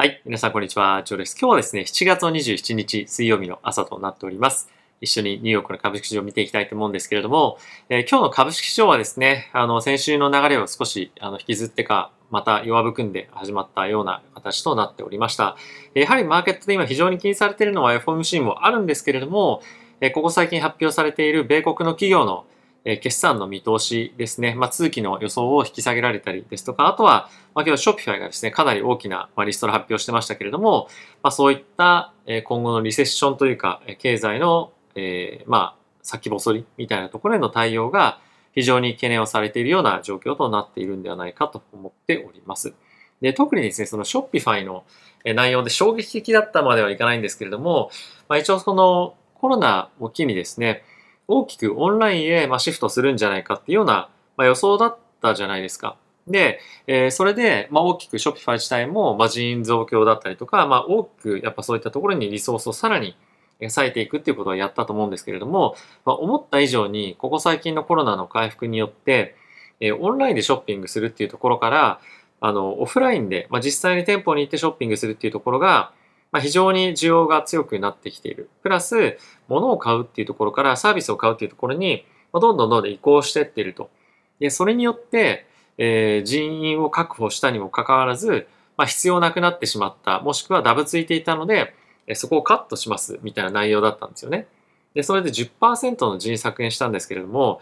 はい。皆さん、こんにちは。ジョーです。今日はですね、7月27日水曜日の朝となっております。一緒にニューヨークの株式市場を見ていきたいと思うんですけれども、えー、今日の株式市場はですね、あの、先週の流れを少しあの引きずってか、また弱含んで始まったような形となっておりました。やはりマーケットで今非常に気にされているのは FOMC もあるんですけれどもえ、ここ最近発表されている米国の企業のえ決算の見通しですね、まあ、通期の予想を引き下げられたりですとか、あとは、まあ、今日ショッピファイがですね、かなり大きな、ま、リストを発表してましたけれども、まあ、そういった、え今後のリセッションというか、経済の、えー、まあ、先細りみたいなところへの対応が非常に懸念をされているような状況となっているんではないかと思っております。で特にですね、そのショッピファイの内容で衝撃的だったまではいかないんですけれども、まあ、一応そのコロナを機にですね、大きくオンラインへまシフトするんじゃないかっていうようなま予想だったじゃないですか。で、えー、それで、まあ、大きく Shopify 自体も、まあ、人員増強だったりとか、まあ、大きくやっぱそういったところにリソースをさらに割いていくっていうことをやったと思うんですけれども、まあ、思った以上に、ここ最近のコロナの回復によって、えー、オンラインでショッピングするっていうところから、あの、オフラインで、まあ、実際に店舗に行ってショッピングするっていうところが、まあ、非常に需要が強くなってきている。プラス、物を買うっていうところからサービスを買うっていうところに、まあ、どんどんどんどん移行していっていると。で、それによって、えー、人員を確保したにもかかわらず、まあ、必要なくなってしまった、もしくはダブついていたので、そこをカットしますみたいな内容だったんですよね。で、それで10%の人員削減したんですけれども、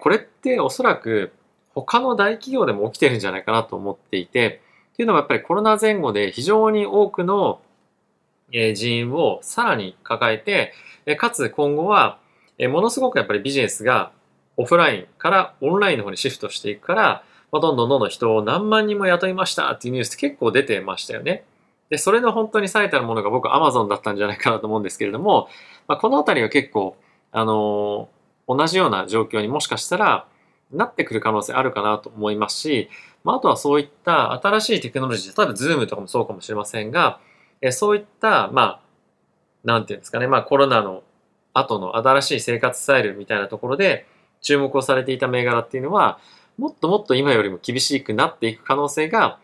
これっておそらく他の大企業でも起きてるんじゃないかなと思っていて、っていうのはやっぱりコロナ前後で非常に多くのえ人員をさらに抱えて、えかつ今後は、えものすごくやっぱりビジネスがオフラインからオンラインの方にシフトしていくから、まあ、どんどんどんどん人を何万人も雇いましたっていうニュースって結構出てましたよね。で、それの本当に最たるものが僕 Amazon だったんじゃないかなと思うんですけれども、まあ、このあたりは結構、あのー、同じような状況にもしかしたらなってくる可能性あるかなと思いますし、まあ、あとはそういった新しいテクノロジー、例えば Zoom とかもそうかもしれませんが、えそういった、まあ、なんていうんですかね、まあコロナの後の新しい生活スタイルみたいなところで注目をされていた銘柄っていうのは、もっともっと今よりも厳しくなっていく可能性が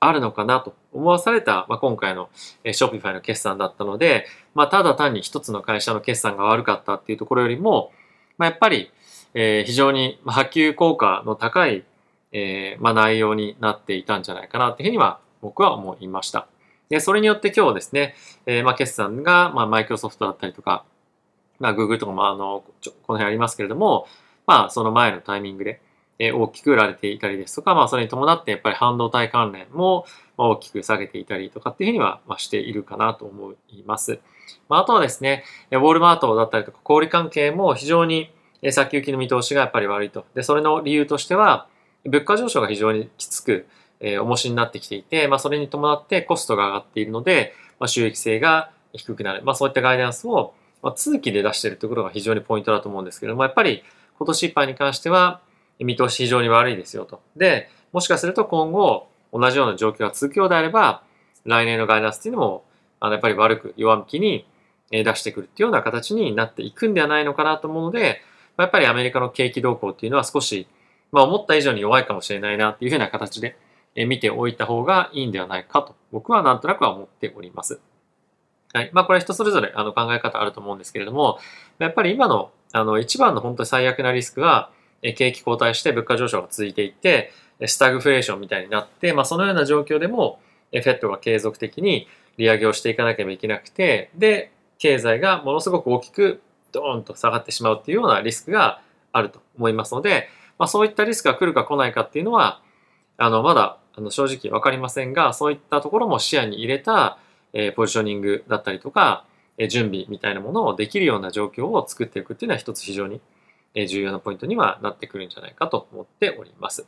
あるのかなと思わされた、まあ、今回のショッピファイの決算だったので、まあ、ただ単に一つの会社の決算が悪かったっていうところよりも、まあ、やっぱり、えー、非常に波及効果の高い、えーまあ、内容になっていたんじゃないかなというふうには僕は思いました。で、それによって今日ですね、えー、まあ、決算が、まあ、マイクロソフトだったりとか、まあ、Google とかも、あの、この辺ありますけれども、まあ、その前のタイミングで、えー、大きく売られていたりですとか、まあ、それに伴って、やっぱり半導体関連も、大きく下げていたりとかっていうふうには、まあ、しているかなと思います。まあ、あとはですね、ウォールマートだったりとか、小売関係も非常に先行きの見通しがやっぱり悪いと。で、それの理由としては、物価上昇が非常にきつく、えー、重しになってきていて、まあ、それに伴ってコストが上がっているので、まあ、収益性が低くなる。まあ、そういったガイダンスを、まあ、通期で出しているところが非常にポイントだと思うんですけども、やっぱり今年いっぱいに関しては、見通し非常に悪いですよと。で、もしかすると今後、同じような状況が続くようであれば、来年のガイダンスっていうのも、あのやっぱり悪く弱気に出してくるっていうような形になっていくんではないのかなと思うので、やっぱりアメリカの景気動向っていうのは少し、まあ思った以上に弱いかもしれないなっていうふうな形で、見ておいた方がいいんではないかと、僕はなんとなくは思っております。はい。まあ、これは人それぞれあの考え方あると思うんですけれども、やっぱり今のあの一番の本当に最悪なリスクは、景気後退して物価上昇が続いていって、スタグフレーションみたいになって、まあ、そのような状況でも、フェットが継続的に利上げをしていかなければいけなくて、で、経済がものすごく大きくドーンと下がってしまうっていうようなリスクがあると思いますので、まあ、そういったリスクが来るか来ないかっていうのは、あの、まだあの正直わかりませんが、そういったところも視野に入れた、えー、ポジショニングだったりとか、えー、準備みたいなものをできるような状況を作っていくっていうのは一つ非常に重要なポイントにはなってくるんじゃないかと思っております。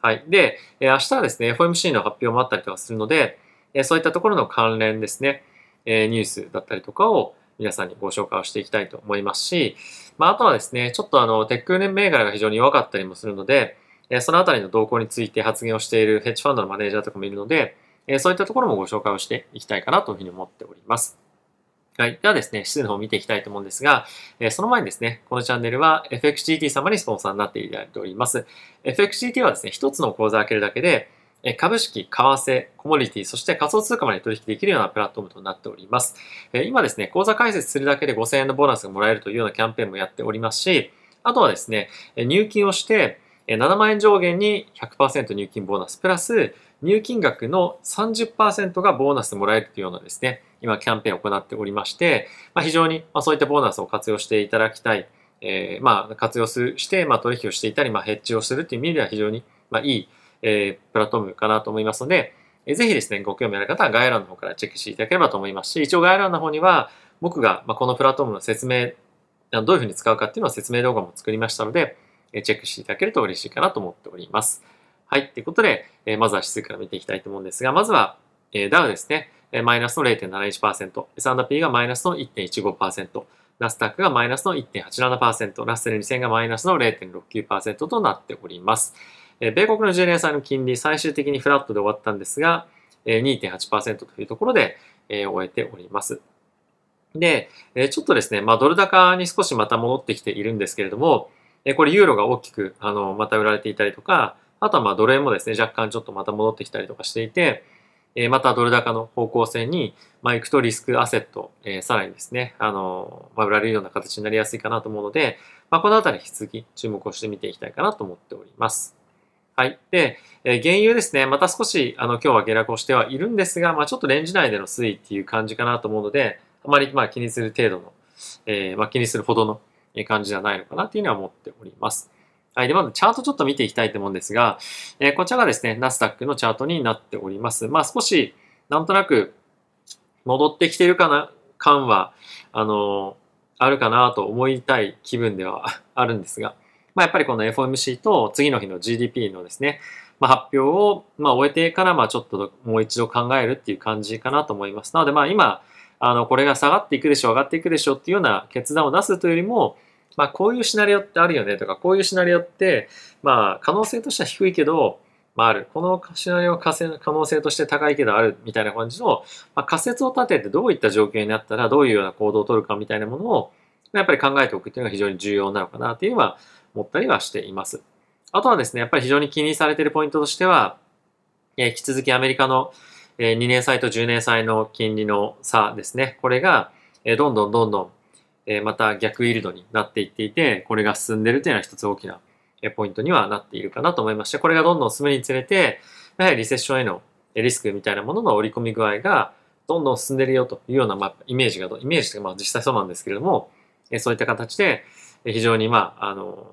はい。でえ、明日はですね、FOMC の発表もあったりとかするのでえ、そういったところの関連ですねえ、ニュースだったりとかを皆さんにご紹介をしていきたいと思いますし、まあ、あとはですね、ちょっとあの、テック銘柄が非常に弱かったりもするので、そのあたりの動向について発言をしているヘッジファンドのマネージャーとかもいるので、そういったところもご紹介をしていきたいかなというふうに思っております。はい。ではですね、指数の方を見ていきたいと思うんですが、その前にですね、このチャンネルは FXGT 様にスポンサーになっていただいております。FXGT はですね、一つの口座を開けるだけで、株式、為替、コモディティ、そして仮想通貨まで取引できるようなプラットフォームとなっております。今ですね、口座開設するだけで5000円のボーナスがもらえるというようなキャンペーンもやっておりますし、あとはですね、入金をして、7万円上限に100%入金ボーナス、プラス入金額の30%がボーナスもらえるというようなですね、今キャンペーンを行っておりまして、まあ、非常にそういったボーナスを活用していただきたい、えー、まあ活用して、まあ、取引をしていたり、まあ、ヘッジをするという意味では非常に、まあ、いいえー、プラットフォームかなと思いますので、えー、ぜひですね、ご興味ある方は概要欄の方からチェックしていただければと思いますし、一応概要欄の方には僕が、このプラットフォームの説明、どういうふうに使うかっていうのを説明動画も作りましたので、チェックしていただけると嬉しいかなと思っております。はい。ということで、え、まずは指数から見ていきたいと思うんですが、まずは、えー、ダウですね、え、マイナスの0.71%、S&P がマイナスの1.15%、ナスタックがマイナスの1.87%、ラッセル2000がマイナスの0.69%となっております。え米国の10年債の金利、最終的にフラットで終わったんですが、2.8%というところで、え終えております。で、えちょっとですね、まあ、ドル高に少しまた戻ってきているんですけれども、えこれユーロが大きく、あの、また売られていたりとか、あとはまあドル円もですね、若干ちょっとまた戻ってきたりとかしていて、えまたドル高の方向性に、まあ、行くとリスクアセット、えさらにですね、あの、まあ、売られるような形になりやすいかなと思うので、まあ、このあたり引き続き注目をしてみていきたいかなと思っております。はい。で、えー、原油ですね、また少し、あの、今日は下落をしてはいるんですが、まあ、ちょっとレンジ内での推移っていう感じかなと思うので、あまり、まあ、気にする程度の、えー、まあ、気にするほどの感じじゃないのかなっていうのは思っております。はい。で、まずチャートちょっと見ていきたいと思うんですが、えー、こちらがですね、ナスダックのチャートになっております。まあ、少し、なんとなく、戻ってきてるかな、感は、あのあるかなと思いたい気分では あるんですが、まあ、やっぱりこの FOMC と次の日の GDP のですね、まあ、発表を、まあ、終えてから、まあ、ちょっともう一度考えるっていう感じかなと思います。なので、まあ、今、あの、これが下がっていくでしょう、上がっていくでしょうっていうような決断を出すというよりも、まあ、こういうシナリオってあるよねとか、こういうシナリオって、まあ、可能性としては低いけど、まあ、ある。このシナリオは可能性として高いけどあるみたいな感じの、まあ、仮説を立ててどういった状況になったらどういうような行動を取るかみたいなものを、やっぱり考えておくっていうのが非常に重要なのかなっていうのは、思ったりはしています。あとはですね、やっぱり非常に気にされているポイントとしては、引き続きアメリカの2年債と10年債の金利の差ですね。これがどんどんどんどんまた逆イールドになっていっていて、これが進んでるというのは一つ大きなポイントにはなっているかなと思いまして、これがどんどん進むにつれて、やはりリセッションへのリスクみたいなものの織り込み具合がどんどん進んでるよというような、ま、イメージが、イメージというかまあ実際そうなんですけれども、そういった形で非常にまあ、あの、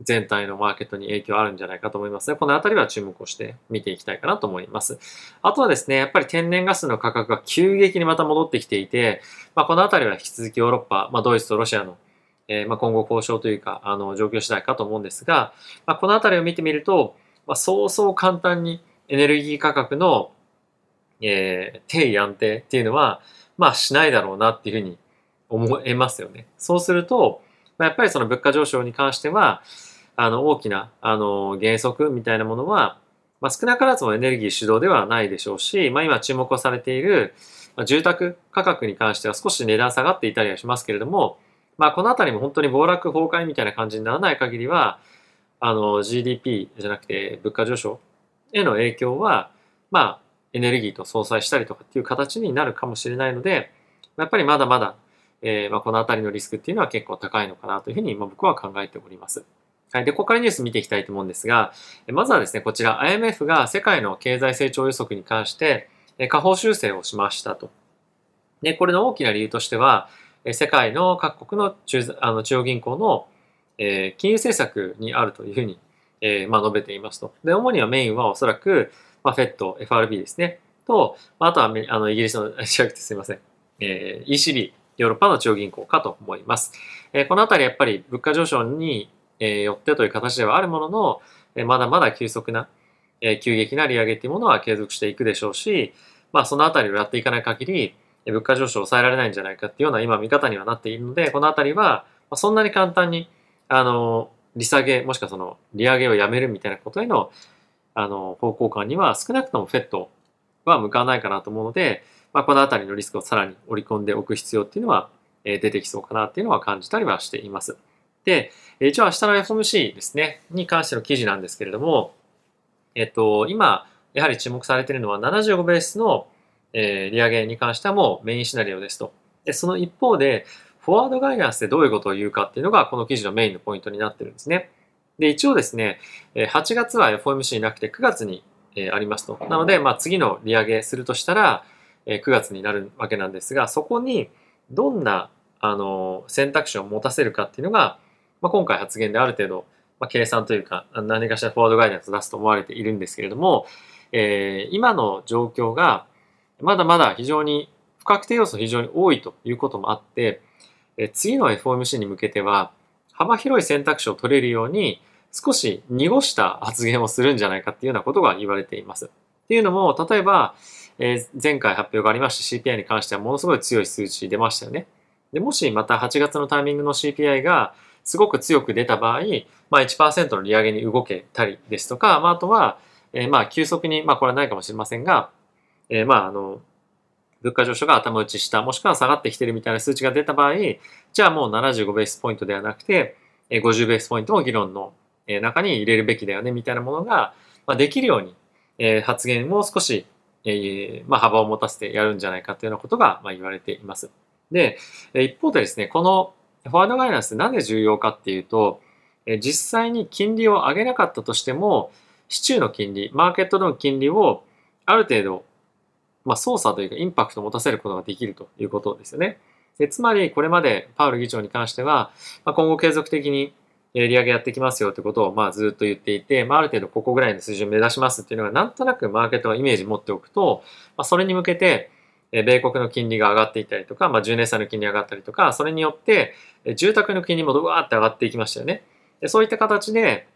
全体のマーケットに影響あるんじゃないかと思いますね。このあたりは注目をして見ていきたいかなと思います。あとはですね、やっぱり天然ガスの価格が急激にまた戻ってきていて、まあ、このあたりは引き続きヨーロッパ、まあ、ドイツとロシアのえー、まあ、今後交渉というか、あの、状況次第かと思うんですが、まあ、このあたりを見てみると、まあ、そうそう簡単にエネルギー価格の、えー、定位安定っていうのは、まあ、しないだろうなっていうふうに思えますよね。そうすると、まあ、やっぱりその物価上昇に関しては、あの、大きな、あの、原則みたいなものは、まあ、少なからずもエネルギー主導ではないでしょうし、まあ、今注目をされている、住宅価格に関しては少し値段下がっていたりはしますけれども、まあ、このあたりも本当に暴落崩壊みたいな感じにならない限りは、あの、GDP じゃなくて物価上昇への影響は、まあ、エネルギーと相殺したりとかっていう形になるかもしれないので、やっぱりまだまだ、えー、まあ、このあたりのリスクっていうのは結構高いのかなというふうに今僕は考えております。はい。で、ここからニュース見ていきたいと思うんですが、まずはですね、こちら IMF が世界の経済成長予測に関して、下方修正をしましたと。で、これの大きな理由としては、世界の各国の中あの中央銀行の、えー、金融政策にあるというふうに、えー、まあ、述べていますと。で、主にはメインはおそらく、まあ、FED、FRB ですね。と、あとはあのイギリスの、違くてすいません。えー、ECB、ヨーロッパの中央銀行かと思います。え、このあたりやっぱり物価上昇によってという形ではあるものの、えまだまだ急速な、え急激な利上げっていうものは継続していくでしょうし、まあそのあたりをやっていかない限り、物価上昇を抑えられないんじゃないかっていうような今見方にはなっているので、このあたりは、そんなに簡単に、あの、利下げ、もしくはその利上げをやめるみたいなことへの、あの、方向感には少なくともフェットは向かわないかなと思うので、まあ、このあたりのリスクをさらに織り込んでおく必要っていうのは、え出てきそうかなっていうのは感じたりはしています。で、一応明日の FOMC ですね、に関しての記事なんですけれども、えっと、今、やはり注目されているのは75ベースの、え、利上げに関してはもうメインシナリオですと。で、その一方で、フォワードガイダンスでどういうことを言うかっていうのが、この記事のメインのポイントになってるんですね。で、一応ですね、8月は FOMC なくて9月にありますと。なので、まあ、次の利上げするとしたら、9月になるわけなんですが、そこにどんなあの選択肢を持たせるかっていうのが、まあ、今回発言である程度、まあ、計算というか何かしらフォワードガイダンスを出すと思われているんですけれども、えー、今の状況がまだまだ非常に不確定要素非常に多いということもあって、え次の FOMC に向けては幅広い選択肢を取れるように少し濁した発言をするんじゃないかっていうようなことが言われています。っていうのも、例えば、えー、前回発表がありました CPI に関してはものすごい強い数値出ましたよね。でもしまた8月のタイミングの CPI がすごく強く出た場合、まあ、1%の利上げに動けたりですとか、まあ、あとは、えー、まあ急速に、まあこれはないかもしれませんが、えー、まああの、物価上昇が頭打ちした、もしくは下がってきてるみたいな数値が出た場合、じゃあもう75ベースポイントではなくて、50ベースポイントも議論の中に入れるべきだよねみたいなものができるように発言を少しえまあ幅を持たせてやるんじゃないかというようなことがま言われています。で、一方でですね、このフォワードガイナンスなんで重要かっていうと、実際に金利を上げなかったとしても、市中の金利、マーケットでの金利をある程度、まあ、操作というかインパクトを持たせることができるということですよね。でつまり、これまでパウル議長に関しては、まあ、今後継続的に利上げやってきますよということをまあずっと言っていて、まあ、ある程度ここぐらいの水準を目指しますっていうのがなんとなくマーケットがイメージ持っておくと、まあ、それに向けて米国の金利が上がっていたりとか、まあ、10年債の金利が上がったりとか、それによって住宅の金利もドワーって上がっていきましたよね。でそういった形で、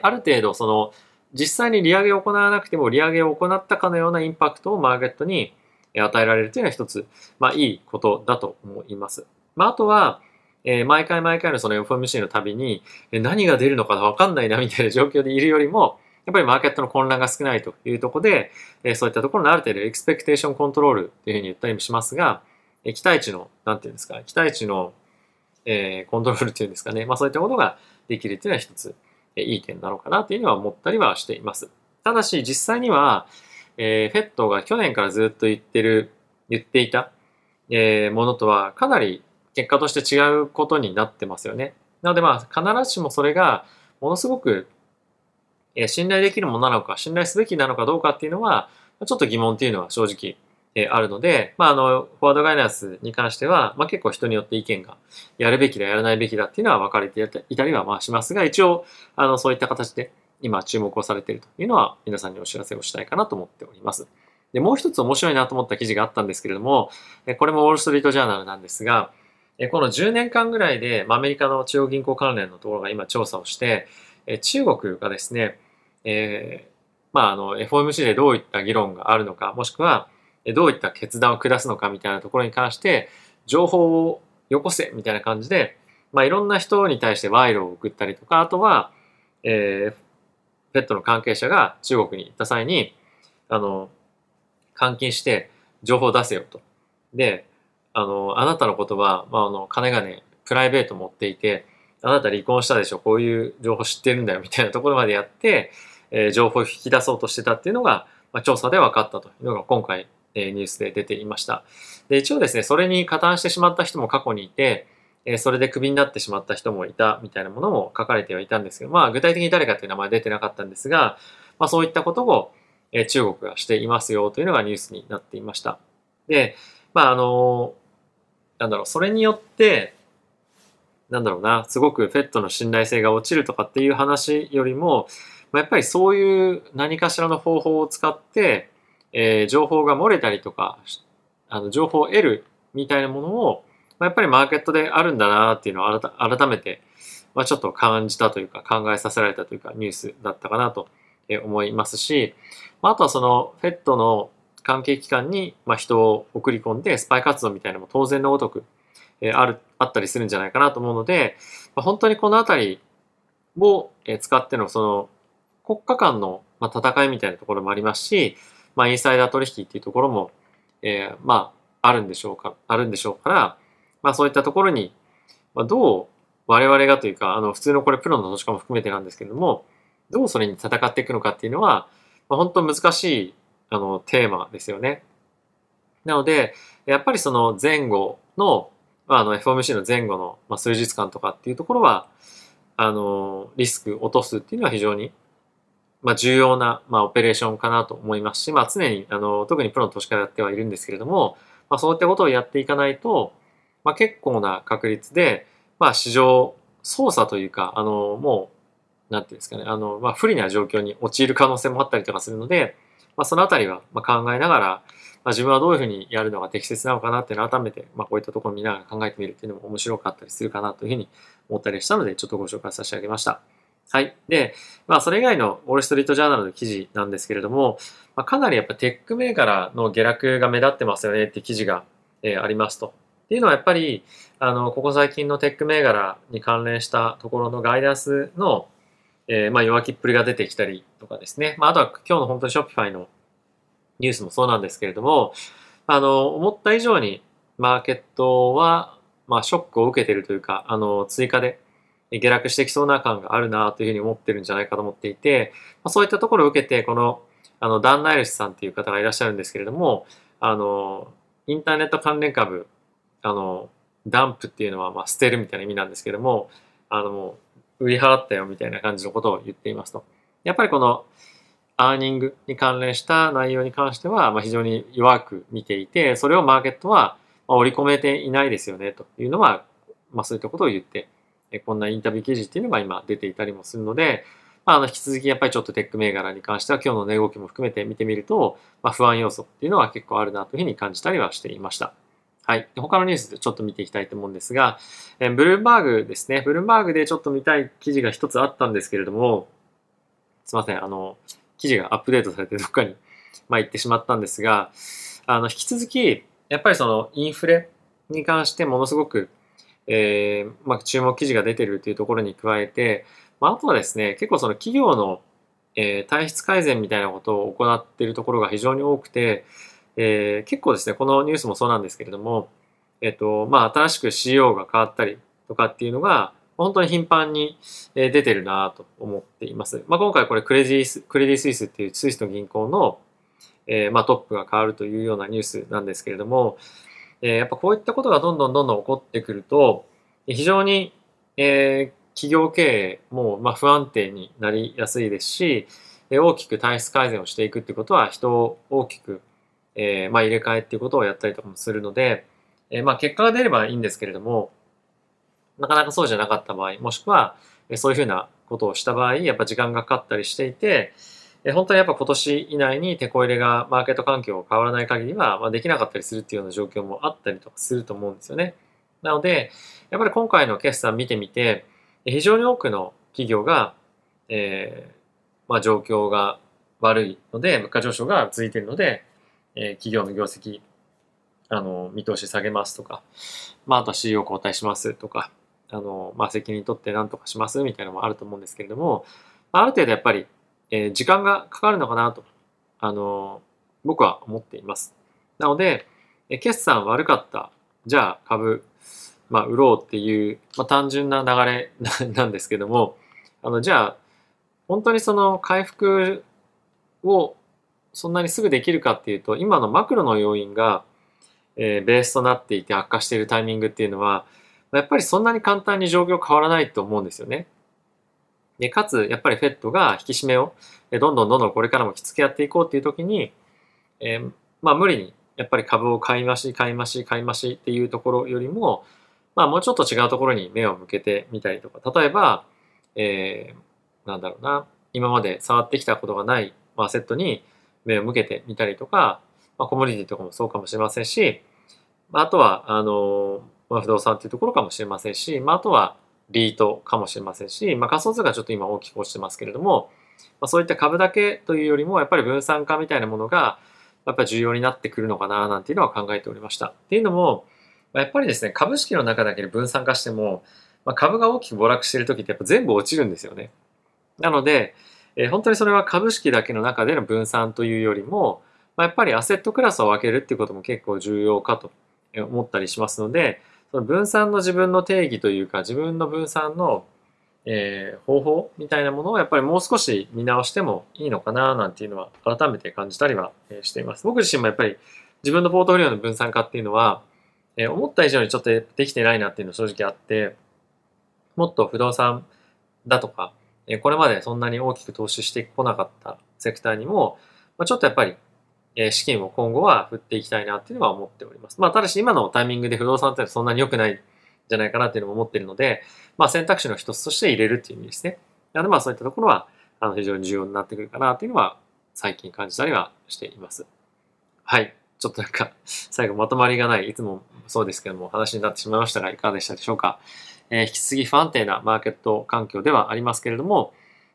ある程度その実際に利上げを行わなくても利上げを行ったかのようなインパクトをマーケットに与えられるというのは一つ、まあいいことだと思います。まああとは、えー、毎回毎回のその FMC のたびに、え何が出るのかわかんないなみたいな 状況でいるよりも、やっぱりマーケットの混乱が少ないというところで、えそういったところのある程度エクスペクテーションコントロールというふうに言ったりもしますが、え期待値の、なんていうんですか、期待値の、えー、コントロールというんですかね、まあそういったことができるというのは一つ、えいい点なのかなというのは思ったりはしています。ただし実際には、えー、フェットが去年からずっと言ってる、言っていた、えー、ものとはかなり結果として違うことになってますよね。なのでまあ必ずしもそれがものすごく信頼できるものなのか、信頼すべきなのかどうかっていうのは、ちょっと疑問っていうのは正直あるので、まあ、あの、フォワードガイナンスに関しては、まあ、結構人によって意見が、やるべきだ、やらないべきだっていうのは分かれていたりはまあしますが、一応、あの、そういった形で今注目をされているというのは、皆さんにお知らせをしたいかなと思っております。で、もう一つ面白いなと思った記事があったんですけれども、これもウォール・ストリート・ジャーナルなんですが、この10年間ぐらいで、アメリカの中央銀行関連のところが今調査をして、中国がですね、えー、まあ、あの、FOMC でどういった議論があるのか、もしくは、どういった決断を下すのかみたいなところに関して、情報をよこせみたいな感じで、まあ、いろんな人に対して賄賂を送ったりとか、あとは、えー、ペットの関係者が中国に行った際に、あの、監禁して情報を出せよと。で、あの、あなたのことは、まあ、あの、金がね、プライベート持っていて、あなた離婚したでしょ、こういう情報知ってるんだよ、みたいなところまでやって、えー、情報を引き出そうとしてたっていうのが、まあ、調査で分かったというのが今回、えー、ニュースで出ていました。で、一応ですね、それに加担してしまった人も過去にいて、えー、それでクビになってしまった人もいたみたいなものも書かれてはいたんですけど、まあ具体的に誰かっていう名前出てなかったんですが、まあそういったことを、えー、中国がしていますよというのがニュースになっていました。で、まああのなんだろう、それによって、なんだろうな、すごくフェットの信頼性が落ちるとかっていう話よりも、まあ、やっぱりそういう何かしらの方法を使って、えー、情報が漏れたりとか、あの情報を得るみたいなものを、まあ、やっぱりマーケットであるんだなっていうのを改めて、まあ、ちょっと感じたというか考えさせられたというかニュースだったかなと思いますし、まあとはそのフェットの関係機関にま人を送り込んでスパイ活動みたいなのも当然のごとくえあるあったりするんじゃないかなと思うので、ま本当にこのあたりをえ使ってのその国家間のま戦いみたいなところもありますし、まあ、インサイダー取引っていうところも、えー、まあ、あるんでしょうか、あるんでしょうから、まあ、そういったところに、まあ、どう我々がというか、あの、普通のこれプロの投資家も含めてなんですけれども、どうそれに戦っていくのかっていうのは、まあ、本当難しいあのテーマですよね。なので、やっぱりその前後の、あ、あの FOMC の前後の、まあ、数日間とかっていうところは、あの、リスク落とすっていうのは非常に、まあ、重要な、まあ、オペレーションかなと思いますし、まあ、常に、あの、特にプロの投資家やってはいるんですけれども、まあ、そういったことをやっていかないと、まあ、結構な確率で、まあ、市場操作というか、あの、もう、なんていうんですかね、あの、まあ、不利な状況に陥る可能性もあったりとかするので、まあ、そのあたりは考えながら、まあ、自分はどういうふうにやるのが適切なのかなっていうのを改めて、まあ、こういったところを見ながら考えてみるっていうのも面白かったりするかなというふうに思ったりしたので、ちょっとご紹介させてあげました。はい。で、まあ、それ以外のウォール・ストリート・ジャーナルの記事なんですけれども、まあ、かなりやっぱテック銘柄の下落が目立ってますよねって記事が、えー、ありますと。っていうのはやっぱり、あの、ここ最近のテック銘柄に関連したところのガイダンスの、えー、まあ、弱気っぷりが出てきたりとかですね。まあ、あとは今日の本当にショッピファイのニュースもそうなんですけれども、あの、思った以上にマーケットは、まあ、ショックを受けているというか、あの、追加で下落してきそうな感があるなというふうに思ってるんじゃないかと思っていて、まあ、そういったところを受けて、この、あの、ダン・ナイルスさんっていう方がいらっしゃるんですけれども、あの、インターネット関連株、あの、ダンプっていうのは、まあ、捨てるみたいな意味なんですけども、あの、売り払ったよみたいな感じのことを言っていますと。やっぱりこの、アーニングに関連した内容に関しては、ま、非常に弱く見ていて、それをマーケットは織り込めていないですよねというのは、まあ、そういったことを言って、こんなインタビュー記事っていうのが今出ていたりもするので、まあ、あの引き続きやっぱりちょっとテック銘柄に関しては今日の値動きも含めて見てみると、まあ、不安要素っていうのは結構あるなというふうに感じたりはしていました。はい。他のニュースでちょっと見ていきたいと思うんですが、えブルームバーグですね。ブルームバーグでちょっと見たい記事が一つあったんですけれども、すいません。あの、記事がアップデートされてどっかに、まあ、行ってしまったんですが、あの、引き続き、やっぱりそのインフレに関してものすごく、えー、まあ、注目記事が出てるというところに加えて、まあ、あとはですね、結構その企業の、えー、体質改善みたいなことを行っているところが非常に多くて、えー、結構ですね、このニュースもそうなんですけれども、えっ、と、まあ、新しく CEO が変わったりとかっていうのが、本当に頻繁に出てるなと思っています。まあ、今回これクレディスクレディスイスっていうスイスの銀行の、えー、まあ、トップが変わるというようなニュースなんですけれども、えー、やっぱこういったことがどんどんどんどん起こってくると、非常に、えー、企業経営もまあ不安定になりやすいですし、大きく体質改善をしていくってことは人を大きく、えー、まあ入れ替えっていうことをやったりとかもするので、えー、まあ結果が出ればいいんですけれども、なかなかそうじゃなかった場合、もしくは、そういうふうなことをした場合、やっぱ時間がかかったりしていて、本当にやっぱ今年以内にテこ入れがマーケット環境変わらない限りは、まあ、できなかったりするっていうような状況もあったりとかすると思うんですよね。なので、やっぱり今回の決算見てみて、非常に多くの企業が、えー、まあ状況が悪いので、物価上昇が続いているので、えー、企業の業績、あの、見通し下げますとか、まあ、あとは CEO 交代しますとか、あの、まあ、責任取って何とかしますみたいなのもあると思うんですけれども、まある程度やっぱり、えー、時間がかかるのかなと、あの、僕は思っています。なので、え決算悪かった。じゃあ株、まあ、売ろうっていう、まあ、単純な流れ なんですけども、あの、じゃあ、本当にその回復をそんなにすぐできるかっていうと、今のマクロの要因が、えー、ベースとなっていて悪化しているタイミングっていうのは、やっぱりそんなに簡単に状況変わらないと思うんですよね。で、かつ、やっぱりフェットが引き締めを、どんどんどんどんこれからもきつくやっていこうっていう時に、えー、まあ無理に、やっぱり株を買い増し、買い増し、買い増しっていうところよりも、まあもうちょっと違うところに目を向けてみたりとか、例えば、えー、なんだろうな、今まで触ってきたことがない、まあ、セットに目を向けてみたりとか、まあ、コモディティとかもそうかもしれませんし、まあとは、あの、まあ、不動産っていうところかもしれませんし、まあ、あとはリートかもしれませんし、まあ、仮想通貨ちょっと今大きく落ちてますけれども、まあ、そういった株だけというよりも、やっぱり分散化みたいなものが、やっぱり重要になってくるのかな、なんていうのは考えておりました。っていうのも、やっぱりですね、株式の中だけで分散化しても、まあ、株が大きく暴落している時ってやっぱ全部落ちるんですよね。なので、えー、本当にそれは株式だけの中での分散というよりも、まあ、やっぱりアセットクラスを分けるっていうことも結構重要かと思ったりしますので、その分散の自分の定義というか、自分の分散の、えー、方法みたいなものをやっぱりもう少し見直してもいいのかななんていうのは改めて感じたりはしています。僕自身もやっぱり自分のポートフォリオの分散化っていうのは、えー、思った以上にちょっとできてないなっていうのは正直あって、もっと不動産だとか、これまでそんなに大きく投資してこなかったセクターにも、ま、ちょっとやっぱり、資金を今後は振っていきたいなっていうのは思っております。まあ、ただし今のタイミングで不動産ってそんなに良くないんじゃないかなっていうのも思っているので、まあ選択肢の一つとして入れるっていう意味ですね。なのでまあそういったところはあの非常に重要になってくるかなっていうのは最近感じたりはしています。はい。ちょっとなんか最後まとまりがない、いつもそうですけども話になってしまいましたがいかがでしたでしょうか？え、引き続き不安定なマーケット環境ではありますけれども、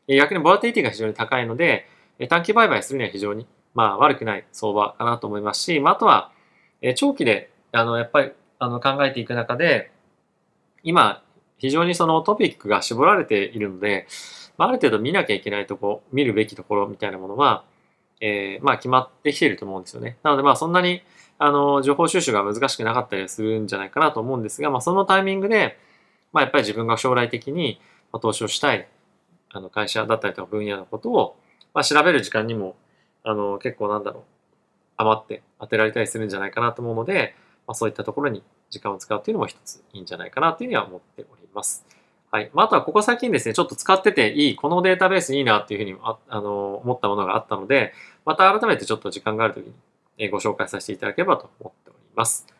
え逆にボラティティが非常に高いので、短期売買するには非常にまあ悪くない相場かなと思いますし、まあ、あとはえ長期であのやっぱりあの考えていく中で、今、非常にそのトピックが絞られているので、まあ、ある程度見なきゃいけないとこ、見るべきところみたいなものは、えー、まあ決まってきていると思うんですよね。なのでまあそんなに、あの、情報収集が難しくなかったりするんじゃないかなと思うんですが、まあそのタイミングで、まあやっぱり自分が将来的に投資をしたい、あの会社だったりとか分野のことを、まあ調べる時間にも、あの、結構なんだろう、余って当てられたりするんじゃないかなと思うので、まあそういったところに時間を使うっていうのも一ついいんじゃないかなというふうには思っております。はい。まあ、あとはここ最近ですね、ちょっと使ってていい、このデータベースいいなっていうふうにああの思ったものがあったので、また改めてちょっと時間があるときにご紹介させていただければと思っております。